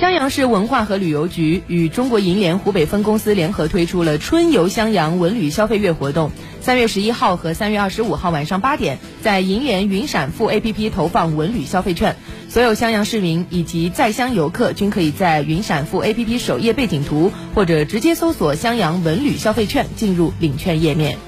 襄阳市文化和旅游局与中国银联湖北分公司联合推出了春游襄阳文旅消费月活动。三月十一号和三月二十五号晚上八点，在银联云闪付 APP 投放文旅消费券。所有襄阳市民以及在乡游客均可以在云闪付 APP 首页背景图或者直接搜索“襄阳文旅消费券”进入领券页面。